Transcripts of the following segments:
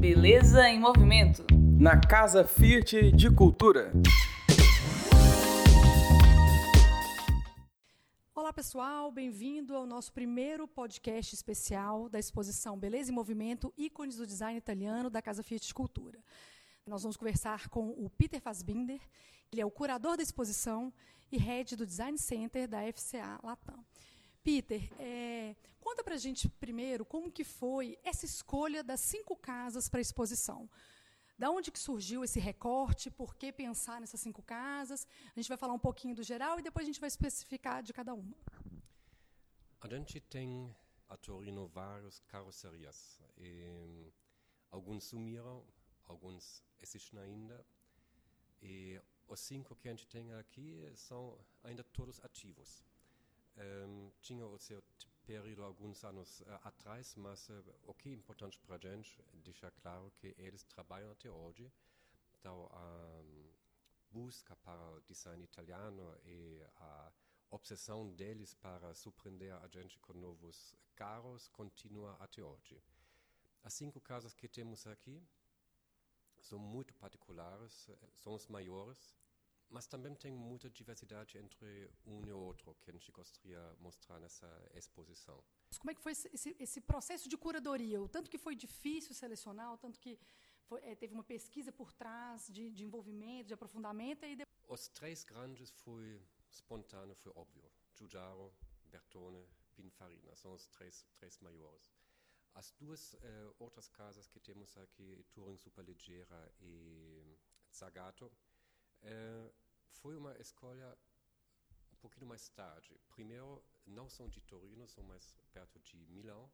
Beleza em Movimento. Na Casa Fiat de Cultura. Olá pessoal, bem-vindo ao nosso primeiro podcast especial da exposição Beleza em Movimento, ícones do design italiano da Casa Fiat de Cultura. Nós vamos conversar com o Peter Fassbinder, ele é o curador da exposição e head do Design Center da FCA Latam. Peter, é, conta para a gente primeiro como que foi essa escolha das cinco casas para a exposição. Da onde que surgiu esse recorte? Por que pensar nessas cinco casas? A gente vai falar um pouquinho do geral e depois a gente vai especificar de cada uma. A gente tem a Torino várias carrocerias. E, alguns sumiram, alguns existem ainda. E os cinco que a gente tem aqui são ainda todos ativos. Tinha o seu período alguns anos uh, atrás, mas uh, o que é importante para a gente deixar claro que eles trabalham até hoje. Então, a um, busca para o design italiano e a obsessão deles para surpreender a gente com novos carros continua até hoje. As cinco casas que temos aqui são muito particulares, são os maiores, mas também tem muita diversidade entre um e outro que a gente gostaria de mostrar nessa exposição. Como é que foi esse, esse, processo de curadoria? O tanto que foi difícil selecionar, o tanto que foi, é, teve uma pesquisa por trás de, de envolvimento, de aprofundamento? E depois... Os três grandes foi espontâneo, foi óbvio. Giugiaro, Bertone, Pininfarina são os três, três maiores. As duas uh, outras casas que temos aqui, Turing Superleggera e Zagato, é, foi uma escolha um pouquinho mais tarde. Primeiro, não são de Torino, são mais perto de Milão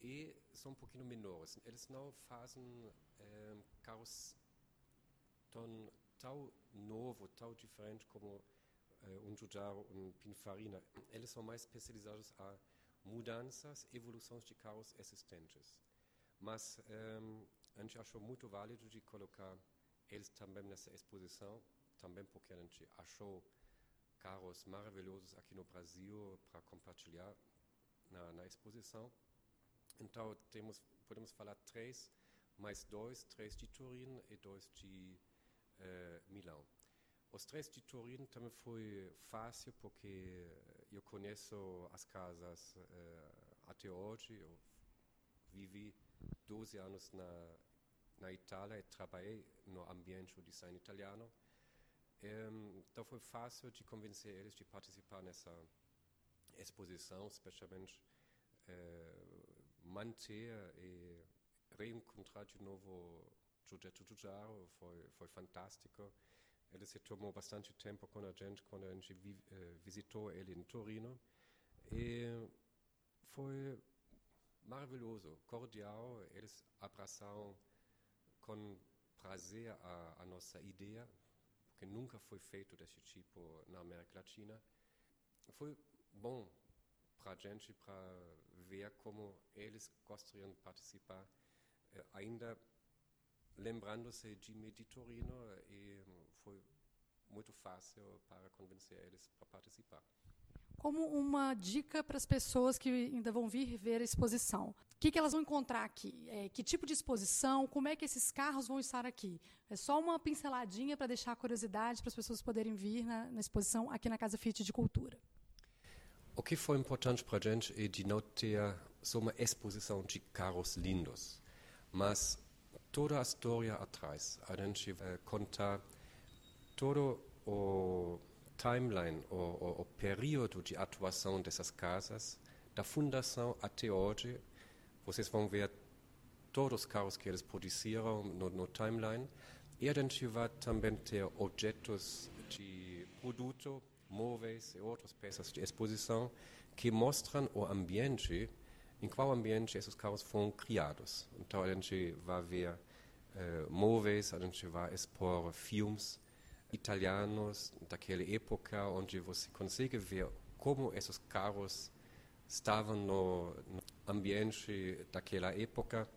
e são um pouquinho menores. Eles não fazem é, carros tão, tão novo, tão diferente como é, um Giugiaro, um Pininfarina. Eles são mais especializados a mudanças, evoluções de carros existentes. Mas é, a gente achou muito válido de colocar eles também nessa exposição também porque a gente achou carros maravilhosos aqui no Brasil para compartilhar na, na, exposição. Então temos, podemos falar três, mais dois, três de Turim e dois de eh, Milão. Os três de Turim também foi fácil porque eu conheço as casas eh, até hoje. Eu vivi 12 anos na, na Itália e trabalhei no ambiente do design italiano. Um, então foi fácil de convencer eles de participar nessa exposição, especialmente uh, manter e reencontrar de novo Giugiaro Giugiaro, foi, foi fantástico. Ele se tomou bastante tempo com a gente quando a gente vi, uh, visitou ele em Torino e foi maravilhoso, cordial. Eles abraçaram com prazer a, a nossa ideia que nunca foi feito desse tipo na América Latina. Foi bom para a gente para ver como eles gostariam de participar, eh, ainda lembrando-se de Meditorino e foi muito fácil para convencer eles para participar como uma dica para as pessoas que ainda vão vir ver a exposição. Que, que elas vão encontrar aqui? É, que tipo de exposição? Como é que esses carros vão estar aqui? É só uma pinceladinha para deixar a curiosidade para as pessoas poderem vir na, na, exposição aqui na Casa Fiat de Cultura. O que foi importante para a gente é de não ter só uma exposição de carros lindos, mas toda a história atrás. A gente vai contar todo o timeline, o, o, o período de atuação dessas casas, da fundação até hoje. Vocês vão ver todos os carros que eles produziram no, no timeline. E vai também ter objetos de produto, móveis e outras peças de exposição que mostram o ambiente, em qual ambiente esses carros foram criados. Então a gente vai ver uh, móveis, a gente vai expor filmes, italianos daquela época, onde você consegue ver como esses carros estavam no, no ambiente daquela época.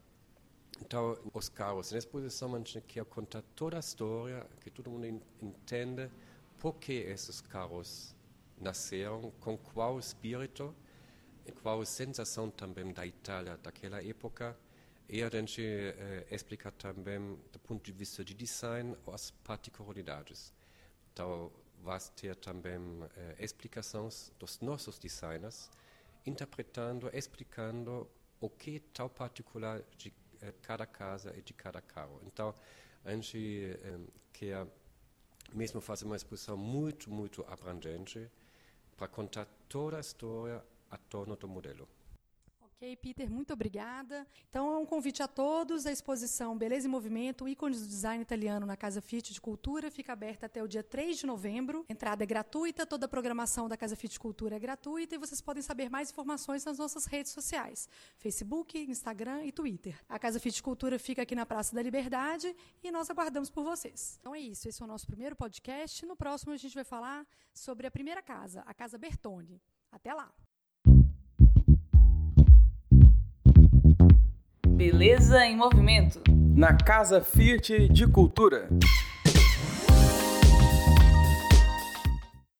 Então, os carros na exposição, a gente quer contar toda a história, que todo mundo entende por que esses carros nasceram, com qual espírito e qual sensação também da Itália daquela época. E a gente eh, explica também, do ponto de vista de design, as particularidades. Então, vai ter também eh, explicações dos nossos designers, interpretando, explicando o que tão particular de eh, cada casa e de cada carro. Então, a gente eh, quer mesmo fazer uma exposição muito, muito abrangente para contar toda a história a torno do modelo. Ok, Peter, muito obrigada. Então, é um convite a todos. A exposição Beleza e Movimento, ícones do design italiano na Casa Fiat de Cultura, fica aberta até o dia 3 de novembro. Entrada é gratuita, toda a programação da Casa Fiat de Cultura é gratuita e vocês podem saber mais informações nas nossas redes sociais: Facebook, Instagram e Twitter. A Casa Fiat de Cultura fica aqui na Praça da Liberdade e nós aguardamos por vocês. Então é isso, esse é o nosso primeiro podcast. No próximo, a gente vai falar sobre a primeira casa, a Casa Bertone. Até lá! Beleza em movimento. Na Casa Fiat de Cultura.